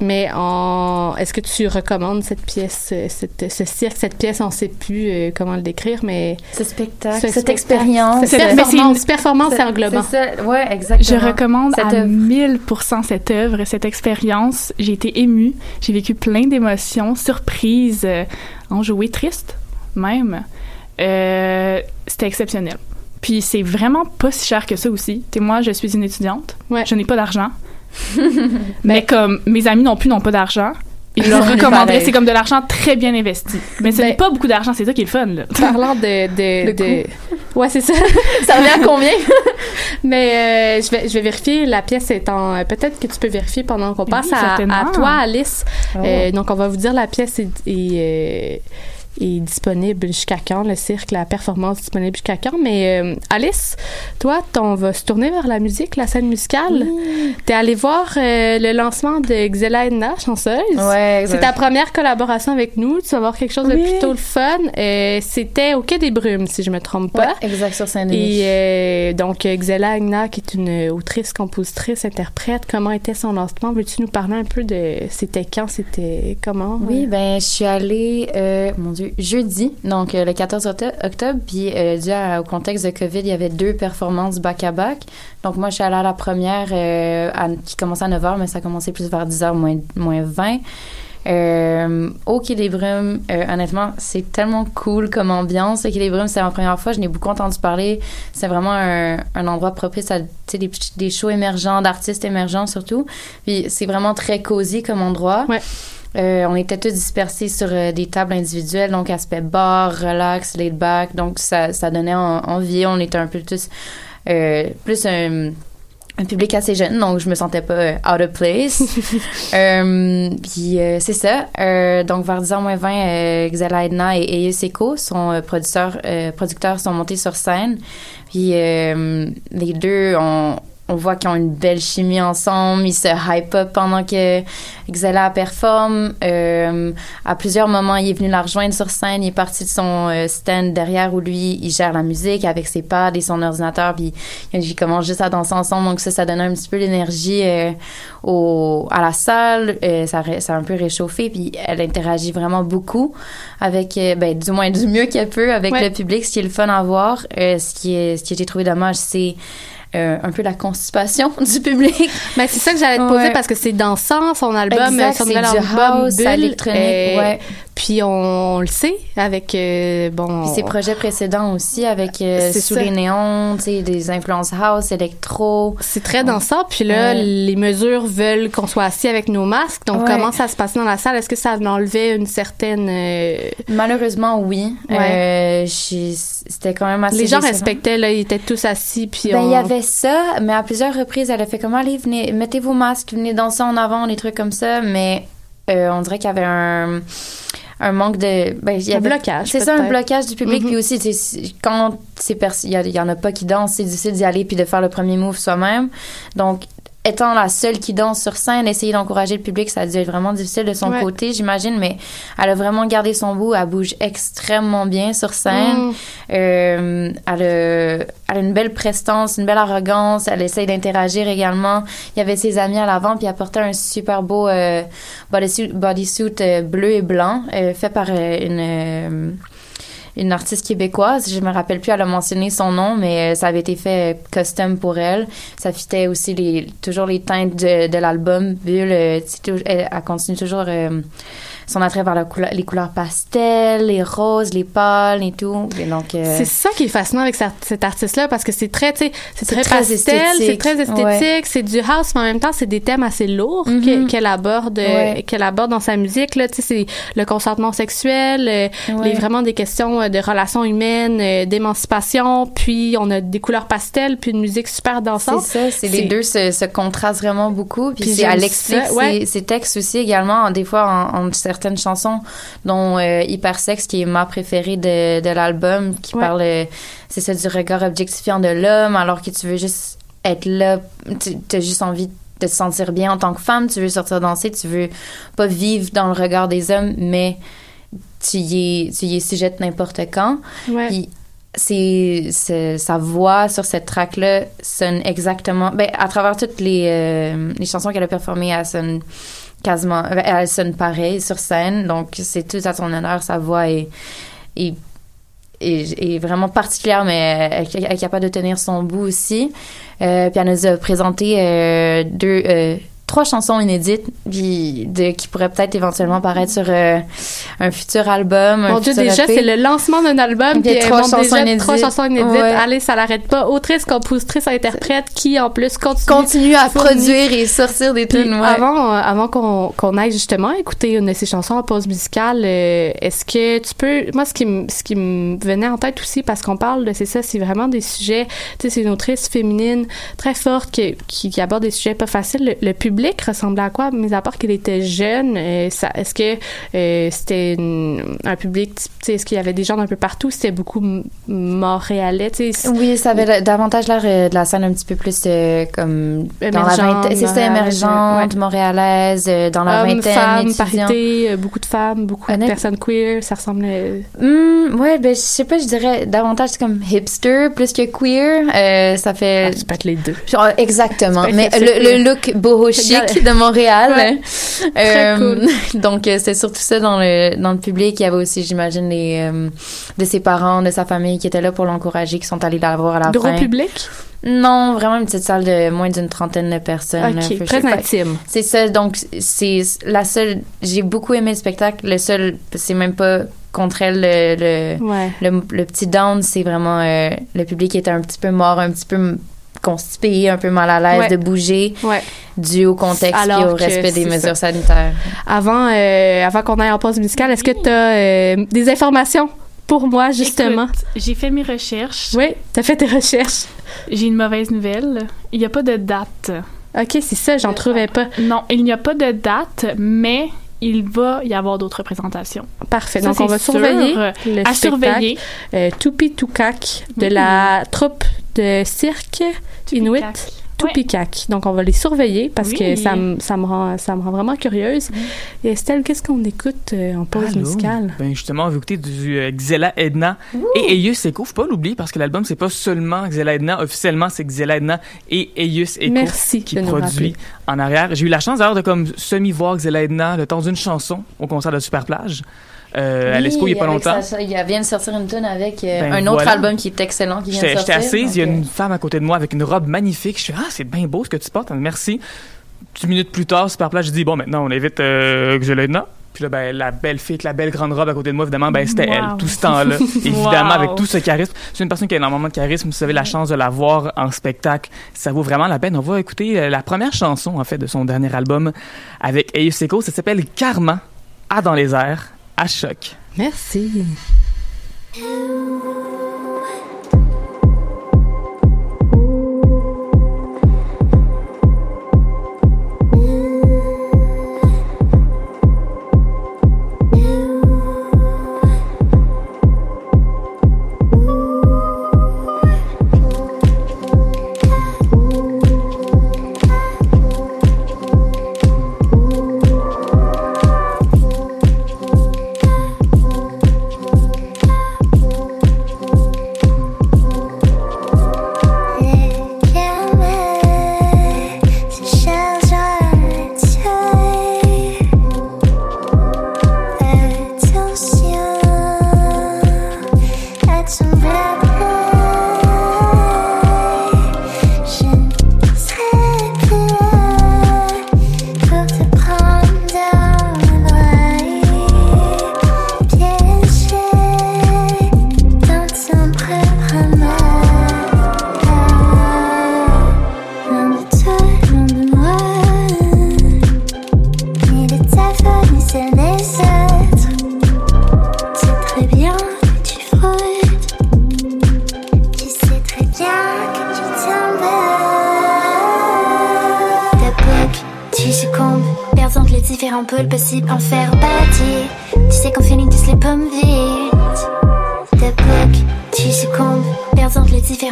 Mais en, est-ce que tu recommandes cette pièce, cette, ce cirque, cette pièce, on sait plus euh, comment le décrire, mais Ce spectacle, ce cette spectacle, expérience. c'est performance, performance, c'est ça, ouais, exactement. Je recommande Cette à œuvre. 1000% cette œuvre, cette expérience. J'ai été émue. J'ai vécu plein d'émotions, surprises, euh, enjouées, tristes même. Euh, C'était exceptionnel. Puis c'est vraiment pas si cher que ça aussi. Tu sais, moi, je suis une étudiante. Ouais. Je n'ai pas d'argent. *laughs* Mais comme mes amis non plus n'ont pas d'argent, et je leur pareil. c'est comme de l'argent très bien investi. Mais ce Ben- n'est pas beaucoup d'argent, c'est ça qui est le fun, là. *laughs* Parlant de, de, ouais c'est ça. *laughs* Ça revient à combien? Mais euh, je vais je vais vérifier la pièce étant euh, peut-être que tu peux vérifier pendant qu'on Oui, passe à, toi Alice. Oh. Euh, donc on va vous dire la pièce est, est, euh, est disponible jusqu'à quand le cirque la performance est disponible jusqu'à quand mais euh, Alice toi on va se tourner vers la musique la scène musicale? T'es allée voir euh, le lancement de Xela Edna chanceuse. Ouais, C'est ta première collaboration avec nous. Tu vas voir quelque chose de Oui. plutôt fun. Euh, C'était au Quai des Brumes, si je me trompe pas. Ouais, exact, sur Saint-Denis. Et euh, donc, Xela Agna, qui est une autrice, compositrice, interprète, comment était son lancement? Veux-tu nous parler un peu de c'était quand, c'était comment? Oui, ben je suis allée, euh, mon Dieu, jeudi, donc euh, le 14 octo- octobre, puis euh, dû au contexte de COVID, il y avait deux performances back-à-back. Donc moi, je suis allée à la première euh, qui commençait à 9h, mais ça a commencé plus vers 10h moins, moins 20. Euh, au honnêtement, c'est tellement cool comme ambiance. Le c'est ma première fois. Je n'ai beaucoup entendu parler. C'est vraiment un, endroit propice à des, shows émergents, d'artistes émergents surtout. Puis c'est vraiment très cosy comme endroit. Euh, on était tous dispersés sur euh, des tables individuelles, donc aspect bar, relax, laid back. Donc ça, ça donnait en- envie. On était un peu tous euh, plus un, un public assez jeune, donc je me sentais pas out of place. *laughs* Puis c'est ça. Donc vers 10h moins 20, euh, Xela Edna et Eye Seko, son producteur, producteurs, sont montés sur scène. Puis les deux, on, on voit qu'ils ont une belle chimie ensemble. Ils se hype up pendant que Xela performe. Euh, à plusieurs moments, il est venu la rejoindre sur scène. Il est parti de son euh, stand derrière où lui, il gère la musique avec ses pads et son ordinateur. Puis ils commencent juste à danser ensemble. Donc ça, ça donne un petit peu l'énergie euh, au, à la salle. Euh, ça, ça a un peu réchauffé. Puis elle interagit vraiment beaucoup avec, ben, du moins du mieux qu'elle peut avec Ouais. le public, ce qui est le fun à voir. Euh, ce qui est, ce que j'ai trouvé dommage, c'est euh, un peu la constipation *laughs* du public. Ben, c'est ça que j'allais te poser Ouais. parce que c'est dansant, son album, Exact, euh, son nouvel album house, Bulle, électronique, ouais. Puis on, on le sait avec euh, bon. Puis ses projets précédents aussi avec euh, C'est sous ça. les néons, tu sais, des influences house, électro. C'est très dansant. Puis là, Ouais. les mesures veulent qu'on soit assis avec nos masques. Donc, Ouais. comment ça se passe dans la salle? Est-ce que ça enlevait une certaine... euh, Malheureusement, oui. Ouais. Euh, C'était quand même assez Les gens décevant. respectaient, là, ils étaient tous assis. Puis Ben, on... il y avait ça, mais à plusieurs reprises, elle a fait comme allez, venez, mettez vos masques, venez danser en avant, des trucs comme ça, mais on dirait qu'il y avait un, un manque de. Ben, il y Un avait- blocage, C'est ça, un blocage du public, Mhm. puis aussi, quand il y, a- il y en a pas qui dansent, c'est difficile d'y aller puis de faire le premier move soi-même. Donc, étant la seule qui danse sur scène, essayer d'encourager le public, ça a dû être vraiment difficile de son Ouais. côté, j'imagine, mais elle a vraiment gardé son bout. Elle bouge extrêmement bien sur scène. Mm. Euh, elle, a, elle a une belle prestance, une belle arrogance. Elle essaye d'interagir également. Il y avait ses amis à l'avant, puis elle portait un super beau euh, bodysuit, bodysuit euh, bleu et blanc, euh, fait par euh, une... une artiste québécoise, je me rappelle plus, elle a mentionné son nom, mais euh, ça avait été fait euh, custom pour elle. Ça fitait aussi les, toujours les teintes de, de l'album. Bulle, euh, elle, continue toujours son attrait vers la couleur- les couleurs pastel, les roses, les pâles et tout. Et donc, euh, C'est ça qui est fascinant avec cet artiste-là parce que c'est très, c'est très, très pastel, c'est très esthétique, Ouais. c'est du house, mais en même temps, c'est des thèmes assez lourds Mhm. que- qu'elle aborde, euh, Ouais. qu'elle aborde dans sa musique. Là, tu sais, c'est le consentement sexuel, euh, Ouais. les vraiment des questions de relations humaines, d'émancipation. Puis on a des couleurs pastel, puis une musique super dansante. C'est ça, c'est les deux se, se contrastent vraiment beaucoup. Puis, Puis c'est- j'aime elle explique ça, ouais. ses, ses textes aussi également, des fois en certaines chansons, dont euh, Hypersex, qui est ma préférée de, de l'album, qui Ouais. parle, euh, c'est ça, du regard objectifiant de l'homme, alors que tu veux juste être là, tu as juste envie de te sentir bien en tant que femme, tu veux sortir danser, tu veux pas vivre dans le regard des hommes, mais tu y es, tu y es sujette n'importe quand. Ouais. C'est sa voix sur cette track là sonne exactement ben à travers toutes les euh, les chansons qu'elle a performées elle sonne quasiment elle sonne pareil sur scène. Donc c'est tout à son honneur sa voix est est, est, vraiment particulière mais elle, elle est capable de tenir son bout aussi. Euh, puis elle nous a présenté euh, deux euh, trois chansons inédites puis de, qui pourraient peut-être éventuellement paraître sur euh, un futur album un Mon Dieu, futur déjà, c'est le lancement d'un album. Puis il y a puis trois chansons déjà inédites. Trois chansons inédites. Ouais. Allez, ça l'arrête pas. Autrice, compositrice, interprète, qui en plus continue. continue à fournir- produire et sortir des tunes. ouais. avant, euh, avant qu'on qu'on aille justement écouter une de ces chansons en pause musicale, euh, est-ce que tu peux... Moi, ce qui, me- ce qui me venait en tête aussi, parce qu'on parle de... C'est ça, c'est vraiment des sujets... Tu sais, c'est une autrice féminine très forte qui, qui, qui aborde des sujets pas faciles. Le, le public ressemblait à quoi, mis à part qu'il était jeune? euh, est-ce que euh, c'était un public... Tu sais, est-ce qu'il y avait des gens d'un peu partout? C'était beaucoup montréalais? Oui, ça avait davantage l'air euh, de la scène un petit peu plus euh, comme dans la Émergente, vingtaine. C'est ça, montréalaise, émergente, ouais. montréalaise, euh, dans la Hommes, vingtaine. femmes, parité, beaucoup de femmes, beaucoup de personnes queer, ça ressemble... euh, Hum, ouais, ben je sais pas, je dirais davantage comme hipster plus que queer. Ça fait. Ah, tu peux être les deux. Genre, exactement. *laughs* Mais le, look boho chic *laughs* de Montréal. Ouais. Très Euh, *laughs* Donc euh, c'est surtout ça dans le dans le public. Il y avait aussi, j'imagine, les euh, de ses parents, de sa famille qui étaient là pour l'encourager, qui sont allés la voir à la Gros fin. public? Non, vraiment une petite salle de moins d'une trentaine de personnes. Ok, là. Fait- très intime. C'est ça, donc c'est la seule. J'ai beaucoup aimé le spectacle. Le seul, c'est même pas contre elle le le, Ouais. le, le petit down, c'est vraiment euh, le public était un petit peu mort, un petit peu constipé, un peu mal à l'aise Ouais. de bouger, Ouais. dû au contexte Alors et au respect des mesures ça. sanitaires. Avant, euh, avant qu'on aille en pause musicale, est-ce que tu as des informations pour moi, justement? J'ai fait mes recherches. Oui, tu as fait tes recherches. J'ai une mauvaise nouvelle. Il n'y a pas de date. OK, c'est ça, j'en trouvais pas. Non, il n'y a pas de date, mais il va y avoir d'autres représentations. Parfait. Ça, Donc, on va sûr. surveiller le À spectacle. surveiller. Euh, Tupi Tukak de la troupe de cirque Inuit. Tupicac. Tupicac. Donc, on va les surveiller parce que ça, me- ça, me rend, ça me rend vraiment curieuse. Et Estelle, qu'est-ce qu'on écoute euh, en pause Allô? musicale? Ben justement, on va écouter du euh, Xela Edna et Eius Eko. Faut pas l'oublier parce que l'album, c'est pas seulement Xela Edna. Officiellement, c'est Xela Edna et Eius Merci qui produit en arrière. J'ai eu la chance d'ailleurs de comme semi-voir Xela Edna le temps d'une chanson au concert de Superplage euh, à l'Esco il y a pas longtemps. sa- il vient de sortir une tune avec euh, Ben, un autre voilà. album qui est excellent qui vient de J'étais sortir. j'étais assise, il y a donc, une femme à côté de moi avec une robe magnifique. Je suis ah, c'est bien beau ce que tu portes, merci. Dix minutes plus tard, Superplage, je dis bon, maintenant on invite euh, Xela Edna. Puis là, ben, la belle fille avec la belle grande robe à côté de moi, évidemment, ben, c'était Wow. elle, tout ce temps-là. *laughs* évidemment, Wow. avec tout ce charisme. C'est une personne qui a énormément de charisme. Si vous avez la chance de la voir en spectacle, ça vaut vraiment la peine. On va écouter euh, la première chanson, en fait, de son dernier album avec Eius Eko. Ça s'appelle Karma, à dans les airs, à choc. Merci.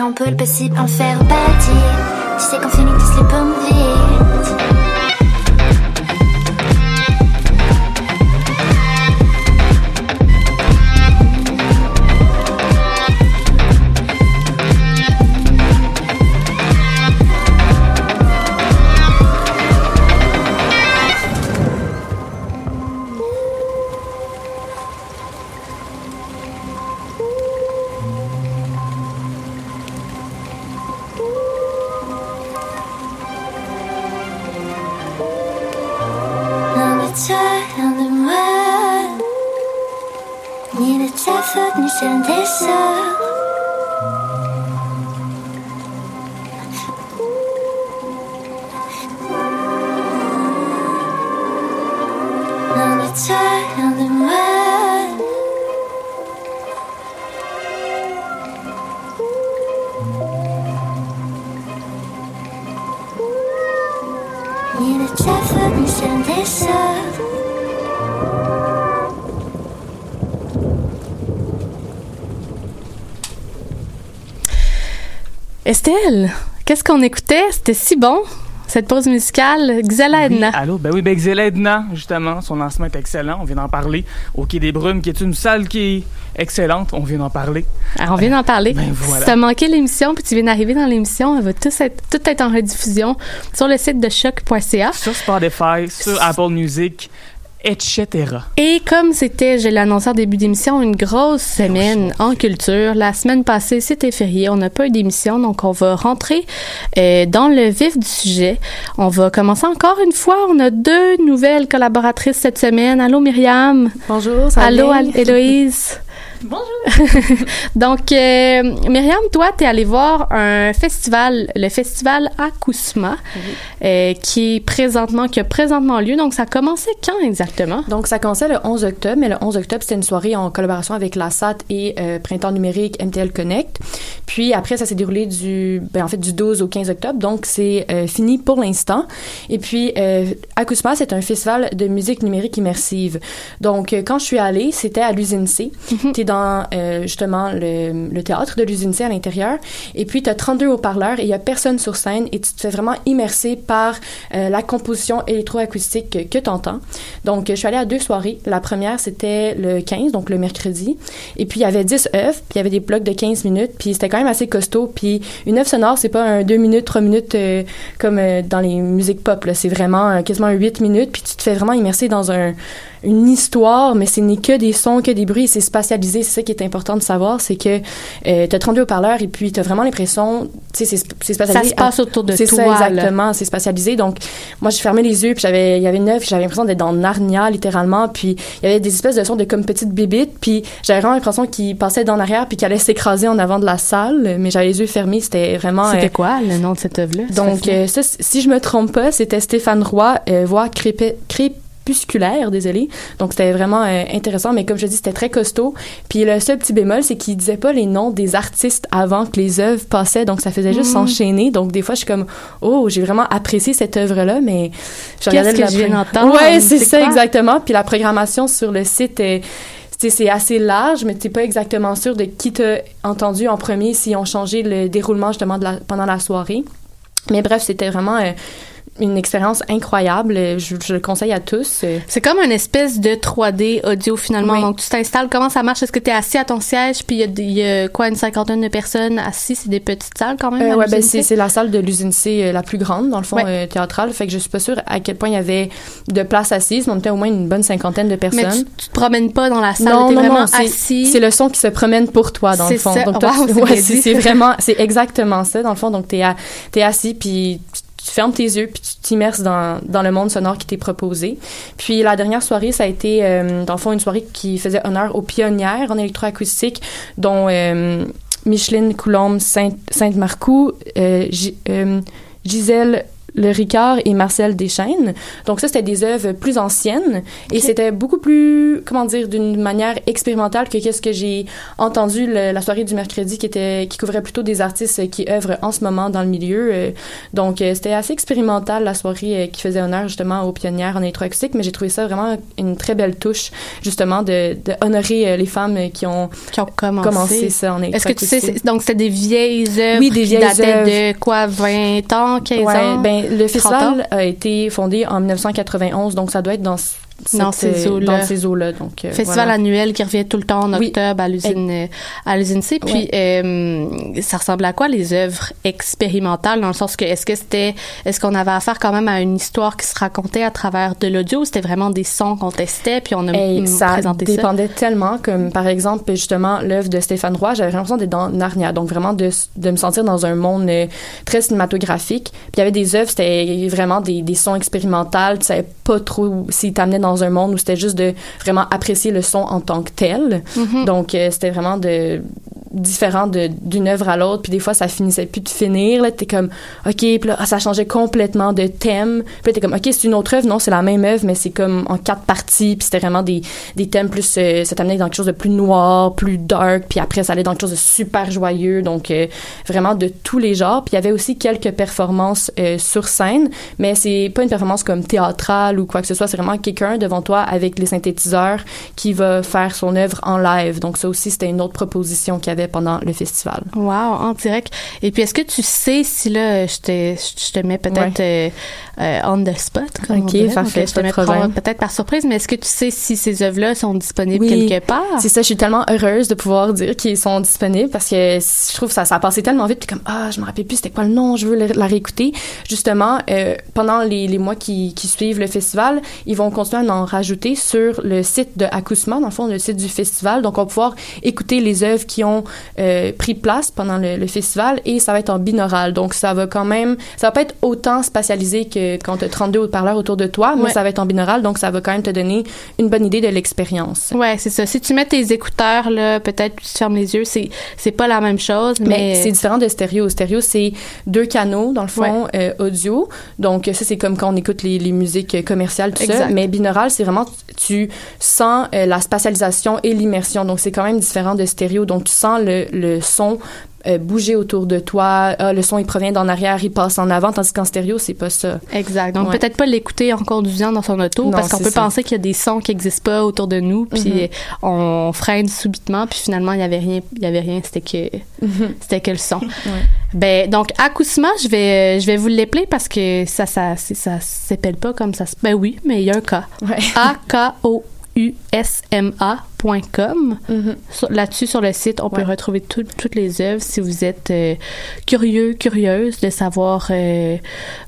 Les différents pôles possibles en faire partie. Tu sais qu'en feeling tous les pommes vides. Estelle, qu'est-ce qu'on écoutait? C'était si bon, cette pause musicale. Xela Edna. Oui, allô? Ben oui, ben Xela Edna, justement, son lancement est excellent. On vient d'en parler. Au Quai des Brumes, qui est une salle qui est excellente. On vient d'en parler. Alors, on vient d'en parler. Ben voilà. Si t'as manqué l'émission, puis tu viens d'arriver dans l'émission, elle va tout être, tout être en rediffusion sur le site de choc.ca. Sur Spotify, sur Apple Music, etc. Et comme c'était, je l'ai annoncé en début d'émission, une grosse semaine en culture. La semaine passée, c'était férié. On n'a pas eu d'émission, donc on va rentrer euh, dans le vif du sujet. On va commencer encore une fois. On a deux nouvelles collaboratrices cette semaine. Allô Myriam. Bonjour, ça va Allô? Al- Héloïse. Bonjour. *laughs* Donc, euh, Myriam, toi, tu es allée voir un festival, le festival Akousma, euh, qui est présentement, qui a présentement lieu. Donc, ça a commencé quand exactement? Donc, ça commençait le 11 octobre, mais le 11 octobre, c'était une soirée en collaboration avec la SAT et euh, Printemps numérique MTL Connect. Puis après, ça s'est déroulé du, ben, en fait, du 12 au 15 octobre. Donc, c'est euh, fini pour l'instant. Et puis, Akousma, c'est un festival de musique numérique immersive. Donc, quand je suis allée, c'était à l'usine C. T'es euh, justement, le, théâtre de l'usine C à l'intérieur. Et puis, t'as 32 haut-parleurs et il y a personne sur scène et tu te fais vraiment immerser par euh, la composition électroacoustique que, que t'entends. Donc, je suis allée à deux soirées. La première, c'était le 15, donc le mercredi. Et puis, il y avait 10 œuvres, puis il y avait des blocs de 15 minutes, puis c'était quand même assez costaud. Puis, une œuvre sonore, c'est pas un 2 minutes, 3 minutes euh, comme dans les musiques pop. C'est vraiment quasiment un 8 minutes, puis tu te fais vraiment immerser dans un, une histoire, mais ce n'est que des sons, que des bruits, c'est spatialisé. C'est ça qui est important de savoir, c'est que euh, tu as 32 haut-parleurs et puis tu as vraiment l'impression, tu sais, c'est sp- c'est spatialisé. Ça se passe autour de C'est toi, ça, là. exactement. C'est spatialisé. Donc, moi, j'ai fermé les yeux, puis j'avais, il y avait une œuvre, puis j'avais l'impression d'être dans Narnia, littéralement. Puis, il y avait des espèces de sons de comme petites bébites, puis j'avais vraiment l'impression qu'ils passaient dans l'arrière, puis qu'ils allaient s'écraser en avant de la salle. Mais j'avais les yeux fermés, c'était vraiment. C'était euh, quoi le nom de cette œuvre-là? donc, euh, ça, si je me trompe pas, c'était Stéphane Roy, euh, voix crépé- désolé. Donc, c'était vraiment euh, intéressant, mais comme je dis, c'était très costaud. Puis le seul petit bémol, c'est qu'il disait pas les noms des artistes avant que les œuvres passaient, donc ça faisait juste Mhm. s'enchaîner. Donc, des fois, je suis comme, oh, j'ai vraiment apprécié cette œuvre-là, mais je regardais que la je viens d'entendre? Ouais, c'est ça, quoi? exactement. Puis la programmation sur le site est sais, c'est assez large, mais tu n'es pas exactement sûr de qui t'a entendu en premier, s'ils ont changé le déroulement justement de la- pendant la soirée. Mais bref, c'était vraiment euh, une expérience incroyable. Je, je le conseille à tous. C'est comme une espèce de 3D audio finalement. Oui. Donc tu t'installes, comment ça marche? Est-ce que tu es assis à ton siège puis il y a y, quoi, une cinquantaine de personnes assises? C'est des petites salles quand même? Euh, ouais, ben c'est la salle de l'usine C euh, la plus grande, dans le fond, Ouais. euh, théâtrale. Fait que je suis pas sûre à quel point il y avait de place assise, mais on était au moins une bonne cinquantaine de personnes. Mais tu, tu te promènes pas dans la salle, non, vraiment non, assis. C'est le son qui se promène pour toi, dans le fond. ça. Donc, Wow, tu- c'est ouais, vraiment, c'est exactement ça, dans le fond. Donc, t'es t'es assis, puis tu, fermes tes yeux, puis tu t'immerses dans, dans le monde sonore qui t'est proposé. Puis, la dernière soirée, ça a été, euh, dans le fond, une soirée qui faisait honneur aux pionnières en électroacoustique, dont euh, Micheline Coulombe Saint- Sainte-Marcoux, euh, euh, Gisèle le Ricard et Marcel Deschaines. Donc ça, c'était des œuvres plus anciennes et c'était beaucoup plus, comment dire, d'une manière expérimentale que qu'est-ce que j'ai entendu le- la soirée du mercredi qui était, qui couvrait plutôt des artistes qui œuvrent en ce moment dans le milieu. Euh, Donc euh, c'était assez expérimental la soirée euh, qui faisait honneur justement aux pionnières en électroacoustique, mais j'ai trouvé ça vraiment une très belle touche justement de, de honorer les femmes qui ont, qui ont commencé. ça en Est-ce que tu sais, électroacoustique. c'est- donc c'était des vieilles œuvres Oui, des qui vieilles dataient œuvres. de quoi, 20 ans, 15 Ouais, ans? ben, le 30 ans? festival a été fondé en 1991, donc ça doit être dans, Dans ces euh, eaux-là. Dans ces eaux-là. Donc, euh, Festival voilà. annuel qui revient tout le temps en Oui. octobre à l'usine euh, à l'usine C. Puis ça ressemble à quoi les œuvres expérimentales dans le sens que est-ce que c'était est-ce qu'on avait affaire quand même à une histoire qui se racontait à travers de l'audio ou c'était vraiment des sons qu'on testait puis on a mm, ça présenté ça? dépendait tellement, comme par exemple, justement, l'œuvre de Stéphane Roy, j'avais l'impression d'être dans Narnia, donc vraiment de, de me sentir dans un monde très cinématographique. Puis il y avait des œuvres, c'était vraiment des, des sons expérimentaux, tu savais pas trop s'ils t'amenaient dans un monde où c'était juste de vraiment apprécier le son en tant que tel. Mhm. Donc euh, c'était vraiment de différent d'une œuvre à l'autre puis des fois ça finissait plus de finir là. T'es comme ok puis là ah, ça changeait complètement de thème. Puis là t'es comme ok c'est une autre œuvre. Non c'est la même œuvre mais c'est comme en quatre parties puis c'était vraiment des des thèmes plus euh, ça t'amenait dans quelque chose de plus noir plus dark puis après ça allait dans quelque chose de super joyeux. Donc euh, vraiment de tous les genres. Puis il y avait aussi quelques performances euh, sur scène mais c'est pas une performance comme théâtrale ou quoi que ce soit. C'est vraiment quelqu'un devant toi avec les synthétiseurs qui va faire son œuvre en live. Donc ça aussi c'était une autre proposition qu'il y avait pendant le festival Wow, en direct. Et puis, est-ce que tu sais si là, je te, je te mets peut-être euh, euh, on the spot, comme Ok, on parfait, je te peut-être par surprise, mais est-ce que tu sais si ces œuvres-là sont disponibles Oui. quelque part? C'est ça, je suis tellement heureuse de pouvoir dire qu'ils sont disponibles parce que je trouve que ça, ça a passé tellement vite. Puis comme, ah, je me rappelle plus c'était quoi le nom, je veux la réécouter. Justement, euh, pendant les, les mois qui, qui suivent le festival, ils vont continuer à en rajouter sur le site de Acousma, dans le fond, le site du festival. Donc, on va pouvoir écouter les œuvres qui ont euh, pris place pendant le, le festival et ça va être en binaural. Donc, ça va quand même, ça va pas être autant spatialisé que quand tu as 32 haut-parleurs autour de toi, mais Ouais. ça va être en binaural. Donc, ça va quand même te donner une bonne idée de l'expérience. Ouais, c'est ça. Si tu mets tes écouteurs, là, peut-être tu fermes les yeux, c'est, c'est pas la même chose, mais. Mais c'est différent de stéréo. Stéréo, c'est deux canaux, dans le fond, euh, audio. Donc, ça, c'est comme quand on écoute les, les musiques commerciales, tout ça. Mais binaural, c'est vraiment, tu sens euh, la spatialisation et l'immersion. Donc, c'est quand même différent de stéréo. Donc, tu sens le, le son euh, bouger autour de toi. Ah, le son, il provient d'en arrière, il passe en avant. Tandis qu'en stéréo, c'est pas ça. Exact. Donc, Ouais. peut-être pas l'écouter en conduisant dans son auto, Non, parce qu'on peut ça. penser qu'il y a des sons qui n'existent pas autour de nous, puis Mhm. on freine subitement, puis finalement, il y avait rien, il y avait rien, c'était que, c'était que le son. Ben, donc, Acousma, je vais, je vais vous l'épeler parce que ça, ça, ça s'appelle pas comme ça. Ben oui, mais il y a un A-K-O-U-S-M-A.com. Sur- Là-dessus, sur le site, on peut retrouver tout- toutes les œuvres si vous êtes euh, curieux, curieuse de savoir euh,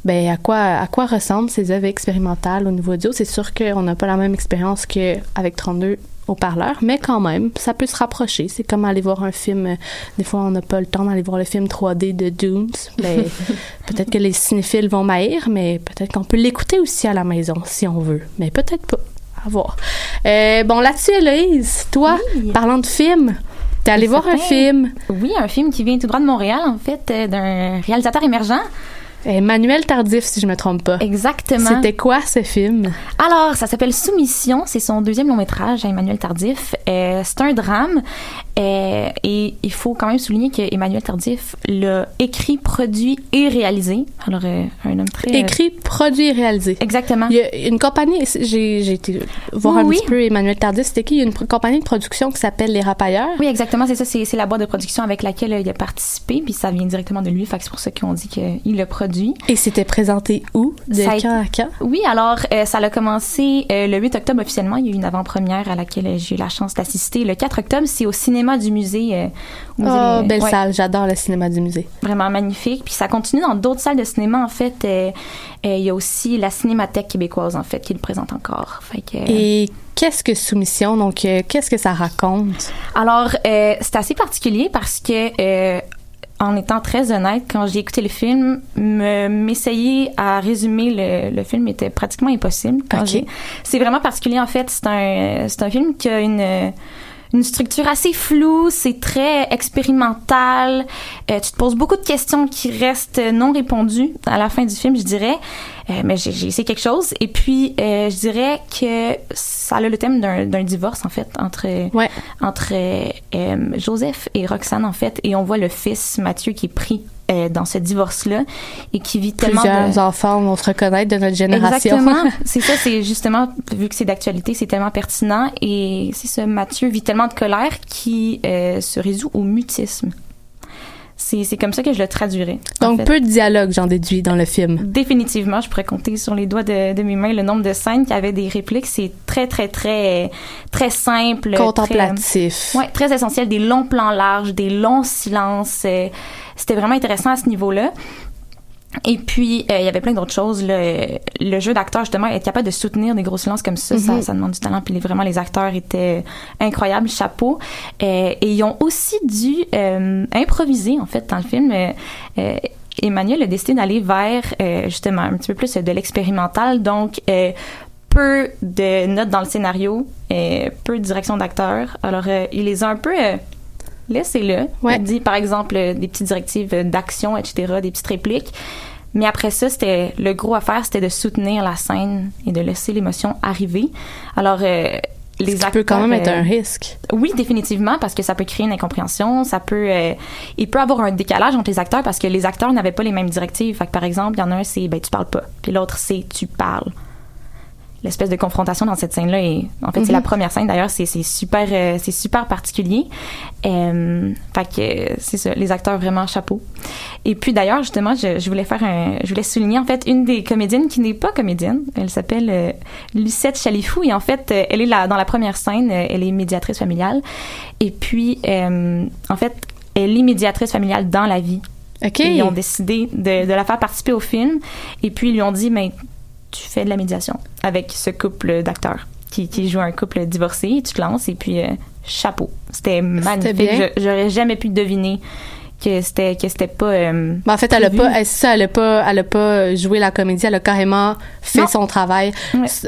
ben, à, quoi, à quoi ressemblent ces œuvres expérimentales au niveau audio. C'est sûr qu'on n'a pas la même expérience qu'avec 32 haut-parleurs, mais quand même, ça peut se rapprocher. C'est comme aller voir un film. euh, Des fois, on n'a pas le temps d'aller voir le film 3D de Dunes. Ben, *laughs* peut-être que les cinéphiles vont m'haïr, mais peut-être qu'on peut l'écouter aussi à la maison si on veut. Mais peut-être pas. À voir. Euh, bon, là-dessus, Héloïse, toi, parlant de film, t'es allée voir un film. Oui, un film qui vient tout droit de Montréal, en fait, euh, d'un réalisateur émergent. Emmanuel Tardif, si je me trompe pas. Exactement. C'était quoi ce film? Alors, ça s'appelle Soumission. C'est son deuxième long métrage à Emmanuel Tardif. Euh, c'est un drame. euh, et il faut quand même souligner que Emmanuel Tardif l'a écrit, produit et réalisé. Alors, euh, un homme très... Écrit, produit et réalisé. Exactement. Il y a une compagnie, j'ai été voir Oui, un oui. petit peu Emmanuel Tardif, c'était qui? Il y a une compagnie de production qui s'appelle Les Rapailleurs. Oui, exactement. C'est ça. C'est la boîte de production avec laquelle il a participé. Puis ça vient directement de lui. Fait c'est pour ça qu'on dit qu'il l'a produit. Et c'était présenté où? De Ça quand à quand? Oui, alors euh, ça a commencé euh, le 8 octobre officiellement. Il y a eu une avant-première à laquelle euh, j'ai eu la chance d'assister. Le 4 octobre, c'est au cinéma du musée. euh, au musée Oh, belle ouais, salle, j'adore le cinéma du musée. Vraiment magnifique. Puis ça continue dans d'autres salles de cinéma. En fait, il y a aussi la Cinémathèque québécoise, en fait, qui le présente encore. Fait que, Et qu'est-ce que Soumission? Donc, euh, qu'est-ce que ça raconte? Alors, euh, c'est assez particulier parce que, euh, en étant très honnête, quand j'ai écouté le film, me- m'essayer à résumer le, le film était pratiquement impossible. Quand Ok. j'ai- C'est vraiment particulier, en fait. C'est un, c'est un film qui a une, une structure assez floue, c'est très expérimental. Euh, tu te poses beaucoup de questions qui restent non répondues à la fin du film, je dirais. Euh, mais j'ai j'ai essayé quelque chose. Et puis, euh, je dirais que ça a le thème d'un d'un divorce, en fait, entre, entre euh, Joseph et Roxane, en fait. Et on voit le fils, Mathieu, qui est pris euh, dans ce divorce-là et qui vit tellement Plusieurs de... enfants vont se reconnaître de notre génération. Exactement. *laughs* c'est ça, c'est justement, vu que c'est d'actualité, c'est tellement pertinent. Et c'est ça, Mathieu vit tellement de colère qui euh, se résout au mutisme. C'est comme ça que je le traduirais. Donc, fait. peu de dialogue, j'en déduis, dans le film. Définitivement, je pourrais compter sur les doigts de, de mes mains le nombre de scènes qui avaient des répliques. C'est très, très, très, très simple. Contemplatif. Très, ouais, très essentiel. Des longs plans larges, des longs silences. euh, C'était vraiment intéressant à ce niveau-là. Et puis, euh, il y avait plein d'autres choses. Euh, Le jeu d'acteur, justement, être capable de soutenir des gros silences comme ça, ça, Mhm. ça demande du talent. Puis les- vraiment, les acteurs étaient incroyables, chapeau. Euh, et ils ont aussi dû euh, improviser, en fait, dans le film. Euh, euh, Emmanuel a décidé d'aller vers, euh, justement, un petit peu plus de l'expérimental. Donc, euh, peu de notes dans le scénario, euh, peu de direction d'acteur. Alors, euh, il les a un peu... Laissez-le. Il dit, par exemple, euh, des petites directives euh, d'action, etc., des petites répliques. Mais après ça, c'était le gros à faire, c'était de soutenir la scène et de laisser l'émotion arriver. Alors, euh, les acteurs, peut quand même être un risque. Oui, définitivement, parce que ça peut créer une incompréhension, ça peut, euh, il peut avoir un décalage entre les acteurs parce que les acteurs n'avaient pas les mêmes directives. Fait que par exemple, il y en a un c'est ben tu parles pas, puis l'autre c'est tu parles. L'espèce de confrontation dans cette scène-là est, en fait, c'est Mhm. la première scène d'ailleurs, c'est super, euh, c'est super particulier. Euh, fait que c'est ça, les acteurs vraiment chapeau. Et puis d'ailleurs justement, je, je voulais faire un, je voulais souligner en fait une des comédiennes qui n'est pas comédienne. Elle s'appelle euh, Lucette Chalifou et en fait, euh, elle est là dans la première scène, elle est médiatrice familiale. Et puis en fait, elle est médiatrice familiale dans la vie. OK. Et ils ont décidé de, de la faire participer au film. Et puis, ils lui ont dit, mais tu fais de la médiation avec ce couple d'acteurs qui, qui joue un couple divorcé. Tu te lances et puis, euh, chapeau. C'était magnifique. J'aurais jamais pu deviner que c'était que c'était pas. euh, en fait, elle a pas, elle, ça, elle a pas, elle a pas joué la comédie, elle a carrément fait Non. son travail.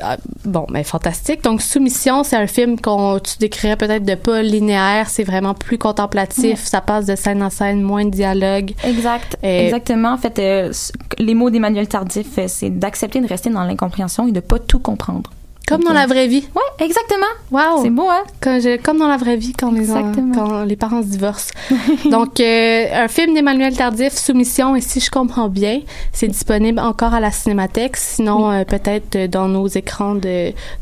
Ah, Bon, mais fantastique. Donc, Soumission, c'est un film qu'on, tu décrirais peut-être de pas linéaire, c'est vraiment plus contemplatif, Ouais. ça passe de scène en scène, moins de dialogue. Exact. Et- Exactement. En fait, euh, les mots d'Emmanuel Tardif, euh, c'est d'accepter de rester dans l'incompréhension et de pas tout comprendre. Comme dans la vraie vie. Ouais, exactement. Wow. C'est beau, hein? Je- comme dans la vraie vie, quand les, en- quand les parents se divorcent. *laughs* Donc, euh, un film d'Emmanuel Tardif, Soumission, et si je comprends bien, c'est disponible encore à la Cinémathèque. Sinon, euh, peut-être euh, dans nos écrans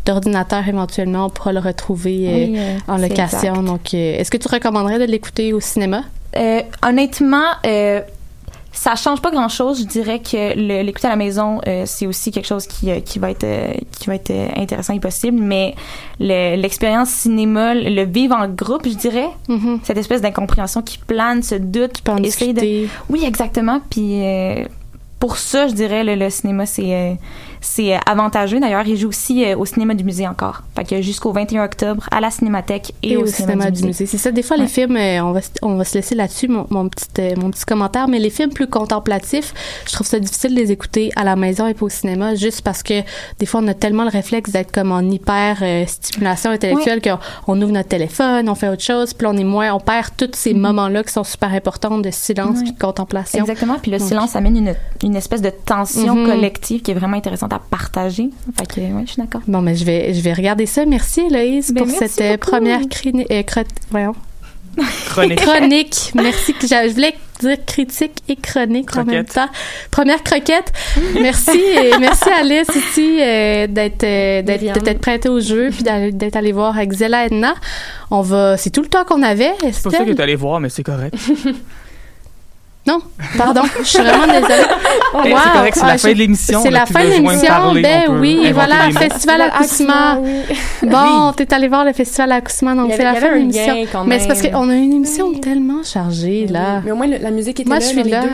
d'ordinateur, éventuellement, on pourra le retrouver euh, Oui, euh, en location. exact. Donc, est-ce que tu recommanderais de l'écouter au cinéma? Honnêtement, ça change pas grand chose. Je dirais que l'écouter à la maison, euh, c'est aussi quelque chose qui, euh, qui va être euh, qui va être intéressant et possible. Mais le- l'expérience cinéma, le vivre en groupe, je dirais, cette espèce d'incompréhension qui plane, ce doute, essayer de, oui, exactement. Puis euh, pour ça, je dirais le, le cinéma, c'est c'est euh, avantageux. D'ailleurs, il joue aussi euh, au cinéma du musée encore. Fait que jusqu'au 21 octobre à la Cinémathèque et, Et, au, au cinéma, du musée. C'est ça. Des fois, les Ouais. films, euh, on va, se- on va se laisser là-dessus, mon, mon petit, mon petit commentaire, mais les films plus contemplatifs, je trouve ça difficile de les écouter à la maison et pas au cinéma, juste parce que des fois, on a tellement le réflexe d'être comme en hyper euh, stimulation intellectuelle qu'on on ouvre notre téléphone, on fait autre chose, puis on est moins, on perd tous ces moments-là qui sont super importants de silence Mm-hmm. Ouais. puis de contemplation. Exactement. Puis le Donc, silence amène une, une espèce de tension Mhm. collective qui est vraiment intéressante à partager. Fait que, ouais, je suis d'accord. Bon, mais je vais, je vais regarder ça. Merci, Héloïse, Ben, pour merci cette euh, beaucoup. première crini- euh, voyons. Chronique. Chronique. Merci. Je voulais dire critique et chronique en même temps. Première croquette. Merci et *laughs* merci Alice ici euh, d'être euh, prêtée au jeu puis d'être allée voir avec Zella Edna. On va. C'est tout le temps qu'on avait. C'est pas ça que Estelle? t'es allé voir, mais c'est correct. *laughs* Non, pardon, je suis vraiment désolée. *laughs* Eh, c'est correct, c'est la fin de l'émission, C'est la fin de l'émission. Ben oui, voilà. Festival Accoussement. *laughs* Bon, t'es allé voir le Festival Accoussement, donc c'est la fin de l'émission. Mais c'est parce qu'on a une émission tellement chargée, là. Mais au moins, le- la musique était Moi, là. je suis là. deux